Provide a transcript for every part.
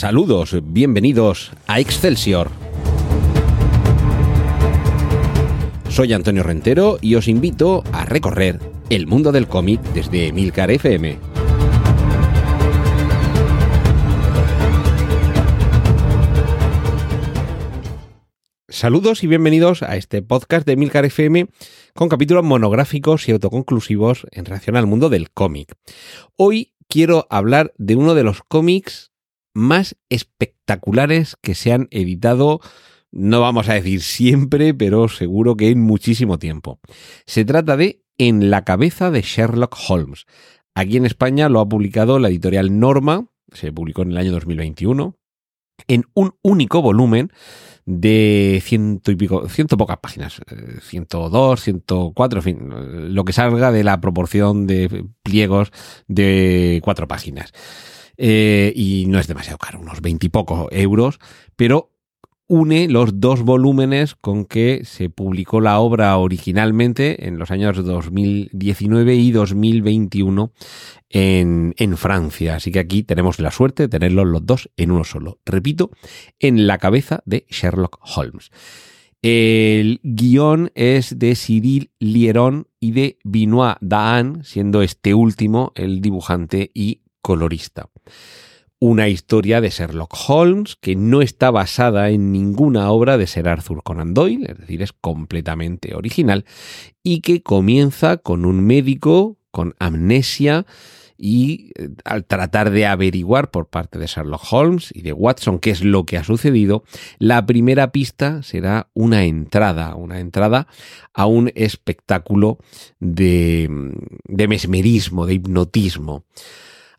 Saludos, bienvenidos a Excelsior. Soy Antonio Rentero y os invito a recorrer el mundo del cómic desde Milcar FM. Saludos y bienvenidos a este podcast de Milcar FM con capítulos monográficos y autoconclusivos en relación al mundo del cómic. Hoy quiero hablar de uno de los cómics más espectaculares que se han editado, no vamos a decir siempre, pero seguro que en muchísimo tiempo. Se trata de En la cabeza de Sherlock Holmes. Aquí en España lo ha publicado la editorial Norma, se publicó en el año 2021, en un único volumen de ciento y pico, ciento pocas páginas, 102, 104, en fin, lo que salga de la proporción de pliegos de cuatro páginas. Eh, y no es demasiado caro, unos veintipocos euros, pero une los dos volúmenes con que se publicó la obra originalmente en los años 2019 y 2021 en, en, Francia. Así que aquí tenemos la suerte de tenerlos los dos en uno solo. Repito, en la cabeza de Sherlock Holmes. El guion es de Cyril Lieron y de Benoit Daan, siendo este último el dibujante y colorista. Una historia de Sherlock Holmes que no está basada en ninguna obra de Sir Arthur Conan Doyle, es decir, es completamente original, y que comienza con un médico con amnesia y eh, al tratar de averiguar por parte de Sherlock Holmes y de Watson qué es lo que ha sucedido, la primera pista será una entrada, una entrada a un espectáculo de, de mesmerismo, de hipnotismo.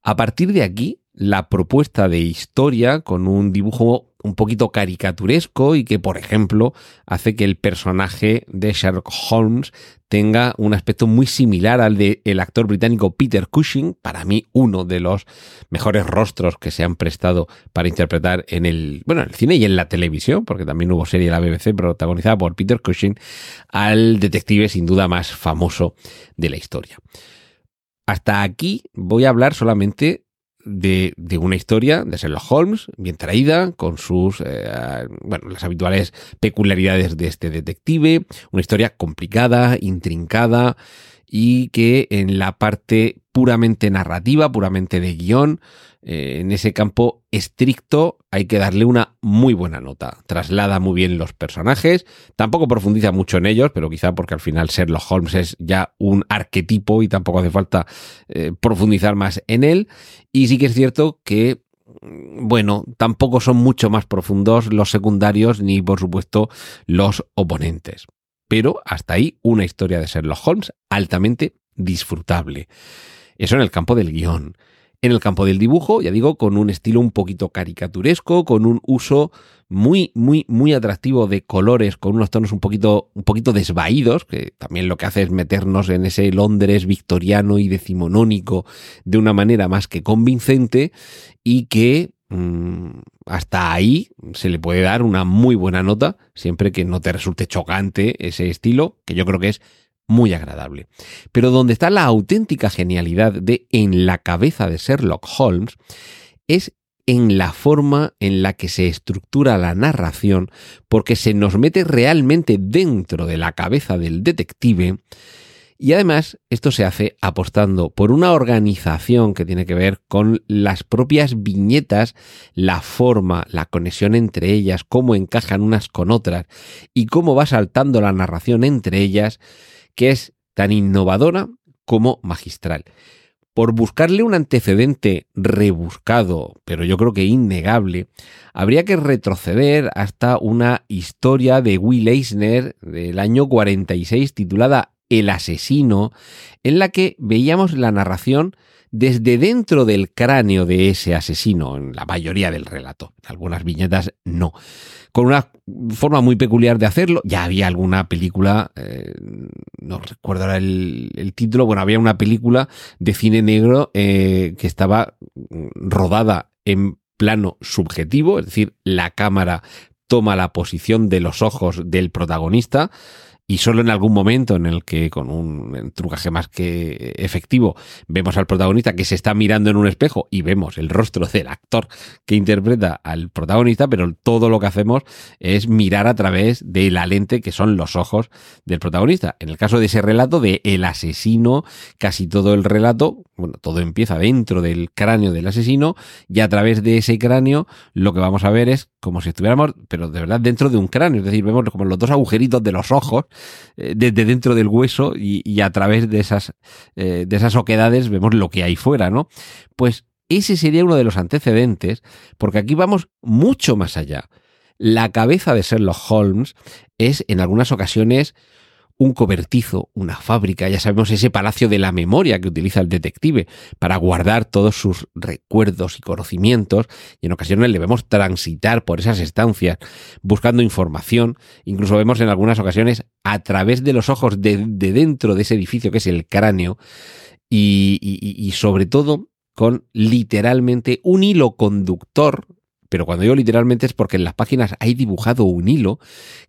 A partir de aquí, la propuesta de historia con un dibujo un poquito caricaturesco y que, por ejemplo, hace que el personaje de Sherlock Holmes tenga un aspecto muy similar al del el actor británico Peter Cushing, para mí uno de los mejores rostros que se han prestado para interpretar en el, bueno, en el cine y en la televisión, porque también hubo serie de la BBC protagonizada por Peter Cushing, al detective sin duda más famoso de la historia. Hasta aquí voy a hablar solamente de, una historia de Sherlock Holmes, bien traída, con sus, eh, bueno, las habituales peculiaridades de este detective, una historia complicada, intrincada y que en la parte puramente narrativa, puramente de guion, eh, en ese campo estricto hay que darle una muy buena nota. Traslada muy bien los personajes, tampoco profundiza mucho en ellos, pero quizá porque al final Sherlock Holmes es ya un arquetipo y tampoco hace falta eh, profundizar más en él. Y sí que es cierto que mm, bueno, tampoco son mucho más profundos los secundarios ni por supuesto los oponentes. Pero hasta ahí una historia de Sherlock Holmes altamente disfrutable. Eso en el campo del guion. En el campo del dibujo, ya digo, con un estilo un poquito caricaturesco, con un uso muy, muy, muy atractivo de colores, con unos tonos un poquito, un poquito desvaídos, que también lo que hace es meternos en ese Londres victoriano y decimonónico de una manera más que convincente y que hasta ahí se le puede dar una muy buena nota, siempre que no te resulte chocante ese estilo, que yo creo que es muy agradable. Pero donde está la auténtica genialidad de En la cabeza de Sherlock Holmes es en la forma en la que se estructura la narración, porque se nos mete realmente dentro de la cabeza del detective, y además esto se hace apostando por una organización que tiene que ver con las propias viñetas, la forma, la conexión entre ellas, cómo encajan unas con otras y cómo va saltando la narración entre ellas, que es tan innovadora como magistral. Por buscarle un antecedente rebuscado, pero yo creo que innegable, habría que retroceder hasta una historia de Will Eisner del año 46 titulada El asesino, en la que veíamos la narración desde dentro del cráneo de ese asesino, en la mayoría del relato. En algunas viñetas no. Con una forma muy peculiar de hacerlo. Ya había alguna película, eh, no recuerdo ahora el, título, bueno, había una película de cine negro eh, que estaba rodada en plano subjetivo, es decir, la cámara toma la posición de los ojos del protagonista y solo en algún momento en el que con un trucaje más que efectivo vemos al protagonista que se está mirando en un espejo y vemos el rostro del actor que interpreta al protagonista, pero todo lo que hacemos es mirar a través de la lente que son los ojos del protagonista. En el caso de ese relato de el asesino, casi todo el relato, bueno, todo empieza dentro del cráneo del asesino y a través de ese cráneo lo que vamos a ver es como si estuviéramos, pero de verdad dentro de un cráneo, es decir, vemos como los dos agujeritos de los ojos desde dentro del hueso y, a través de esas, eh, de esas oquedades vemos lo que hay fuera, ¿no? Pues ese sería uno de los antecedentes, porque aquí vamos mucho más allá. La cabeza de Sherlock Holmes es en algunas ocasiones un cobertizo, una fábrica, ya sabemos ese palacio de la memoria que utiliza el detective para guardar todos sus recuerdos y conocimientos y en ocasiones le vemos transitar por esas estancias buscando información, incluso vemos en algunas ocasiones a través de los ojos de, dentro de ese edificio que es el cráneo y, sobre todo con literalmente un hilo conductor pero cuando digo literalmente es porque en las páginas hay dibujado un hilo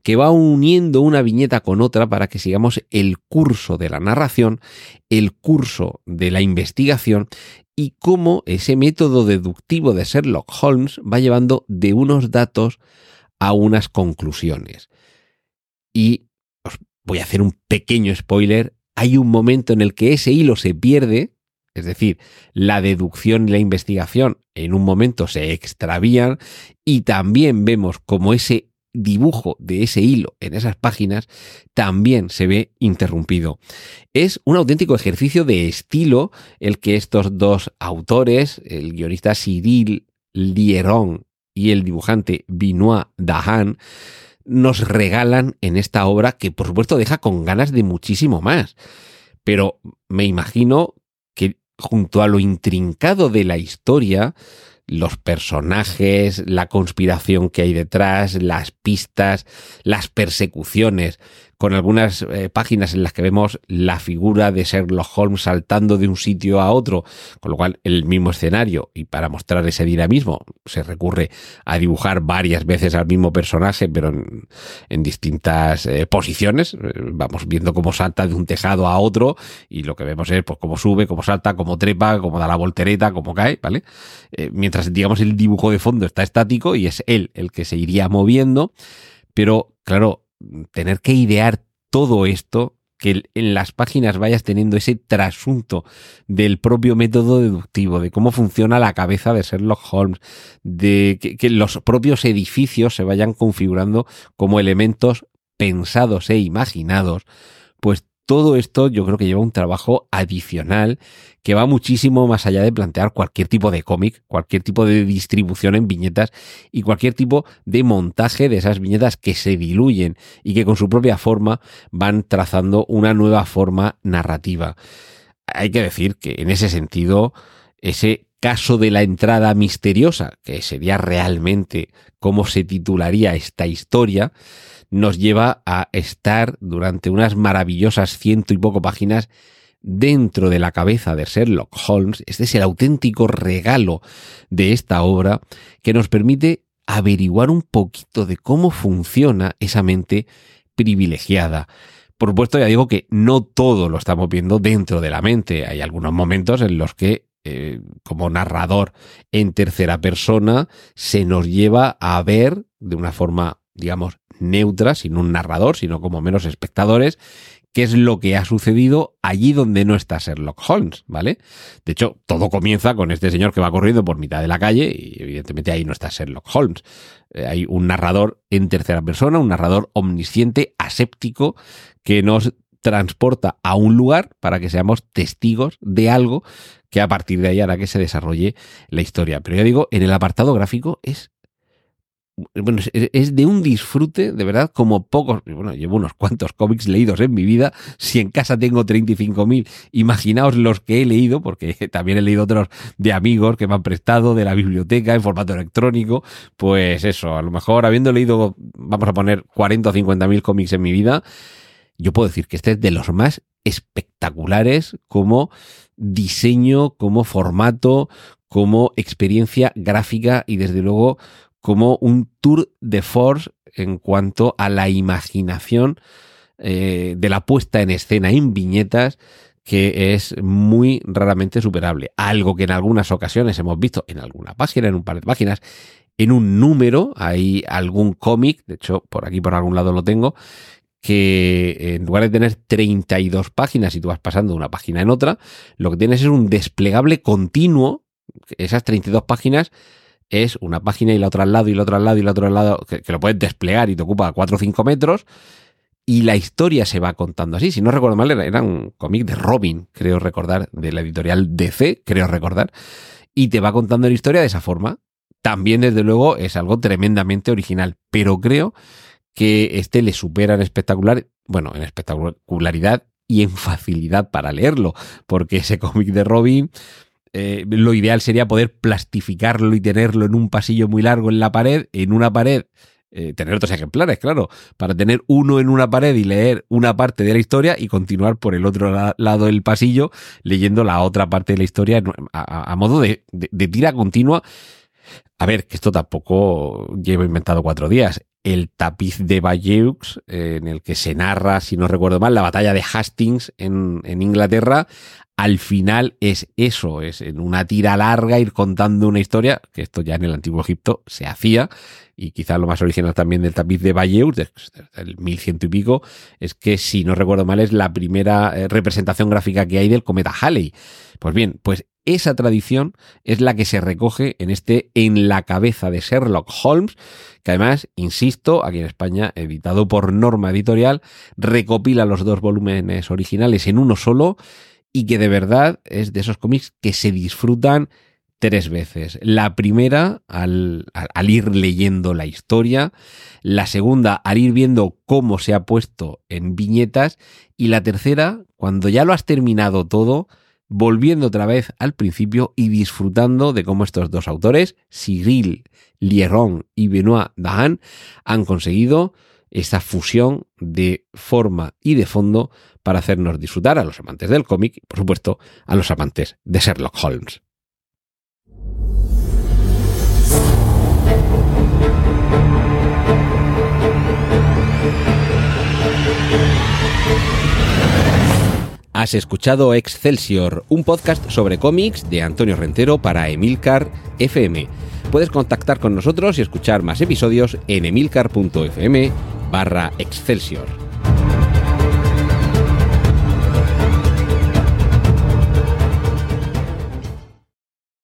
que va uniendo una viñeta con otra para que sigamos el curso de la narración, el curso de la investigación y cómo ese método deductivo de Sherlock Holmes va llevando de unos datos a unas conclusiones. Y os voy a hacer un pequeño spoiler, hay un momento en el que ese hilo se pierde, es decir, la deducción y la investigación en un momento se extravían y también vemos como ese dibujo de ese hilo en esas páginas también se ve interrumpido. Es un auténtico ejercicio de estilo el que estos dos autores, el guionista Cyril Lieron y el dibujante Benoit Dahan, nos regalan en esta obra que por supuesto deja con ganas de muchísimo más. Pero me imagino que junto a lo intrincado de la historia, los personajes, la conspiración que hay detrás, las pistas, las persecuciones, con algunas eh, páginas en las que vemos la figura de Sherlock Holmes saltando de un sitio a otro, con lo cual el mismo escenario, y para mostrar ese dinamismo se recurre a dibujar varias veces al mismo personaje, pero en, distintas eh, posiciones. Eh, vamos viendo cómo salta de un tejado a otro, y lo que vemos es pues, cómo sube, cómo salta, cómo trepa, cómo da la voltereta, cómo cae, ¿vale? mientras, digamos, el dibujo de fondo está estático y es él el que se iría moviendo, pero claro, tener que idear todo esto, que en las páginas vayas teniendo ese trasunto del propio método deductivo, de cómo funciona la cabeza de Sherlock Holmes, de que, los propios edificios se vayan configurando como elementos pensados e imaginados, pues todo esto yo creo que lleva un trabajo adicional que va muchísimo más allá de plantear cualquier tipo de cómic, cualquier tipo de distribución en viñetas y cualquier tipo de montaje de esas viñetas que se diluyen y que con su propia forma van trazando una nueva forma narrativa. Hay que decir que en ese sentido, ese caso de la entrada misteriosa, que sería realmente cómo se titularía esta historia, nos lleva a estar durante unas maravillosas ciento y poco páginas dentro de la cabeza de Sherlock Holmes. Este es el auténtico regalo de esta obra que nos permite averiguar un poquito de cómo funciona esa mente privilegiada. Por supuesto, ya digo que no todo lo estamos viendo dentro de la mente. Hay algunos momentos en los que eh, como narrador en tercera persona se nos lleva a ver de una forma, digamos, neutra, sin un narrador, sino como menos espectadores, qué es lo que ha sucedido allí donde no está Sherlock Holmes, ¿vale? De hecho, todo comienza con este señor que va corriendo por mitad de la calle y evidentemente ahí no está Sherlock Holmes. Eh, hay un narrador en tercera persona, un narrador omnisciente, aséptico, que nos transporta a un lugar para que seamos testigos de algo que a partir de ahí hará que se desarrolle la historia. Pero ya digo, en el apartado gráfico es bueno, es de un disfrute, de verdad, como pocos, bueno, llevo unos cuantos cómics leídos en mi vida, si en casa tengo 35.000, imaginaos los que he leído, porque también he leído otros de amigos que me han prestado de la biblioteca en formato electrónico, pues eso, a lo mejor habiendo leído, vamos a poner 40 o 50.000 cómics en mi vida, yo puedo decir que este es de los más espectaculares como diseño, como formato, como experiencia gráfica y desde luego como un tour de force en cuanto a la imaginación eh, de la puesta en escena en viñetas que es muy raramente superable. Algo que en algunas ocasiones hemos visto en alguna página, en un par de páginas, en un número, hay algún cómic, de hecho por aquí por algún lado lo tengo, que en lugar de tener 32 páginas y tú vas pasando de una página en otra, lo que tienes es un desplegable continuo. Esas 32 páginas es una página y la otra al lado y la otra al lado y la otra al lado, que, lo puedes desplegar y te ocupa 4 o 5 metros. Y la historia se va contando así. Si no recuerdo mal, era, era un cómic de Robin, creo recordar, de la editorial DC, creo recordar. Y te va contando la historia de esa forma. También, desde luego, es algo tremendamente original. Pero creo que este le supera en espectacular, bueno, en espectacularidad y en facilidad para leerlo, porque ese cómic de Robin, eh, lo ideal sería poder plastificarlo y tenerlo en un pasillo muy largo en la pared, en una pared, eh, tener otros ejemplares, claro, para tener uno en una pared y leer una parte de la historia y continuar por el otro lado del pasillo leyendo la otra parte de la historia a, modo de tira continua. A ver, que esto tampoco llevo inventado cuatro días. El tapiz de Bayeux, eh, en el que se narra, si no recuerdo mal, la batalla de Hastings en, en, Inglaterra, al final es eso, es en una tira larga ir contando una historia, que esto ya en el antiguo Egipto se hacía, y quizás lo más original también del tapiz de Bayeux, del 1100 y pico, es que si no recuerdo mal es la primera eh, representación gráfica que hay del cometa Halley. Pues bien, pues esa tradición es la que se recoge en este En la cabeza de Sherlock Holmes, que además, insisto, aquí en España, editado por Norma Editorial, recopila los dos volúmenes originales en uno solo y que de verdad es de esos cómics que se disfrutan tres veces. La primera, al, al, ir leyendo la historia. La segunda, al ir viendo cómo se ha puesto en viñetas. Y la tercera, cuando ya lo has terminado todo, volviendo otra vez al principio y disfrutando de cómo estos dos autores, Cyril Lieron y Benoit Dahan, han conseguido esa fusión de forma y de fondo para hacernos disfrutar a los amantes del cómic y, por supuesto, a los amantes de Sherlock Holmes. Has escuchado Excelsior, un podcast sobre cómics de Antonio Rentero para Emilcar FM. Puedes contactar con nosotros y escuchar más episodios en emilcar.fm barra Excelsior.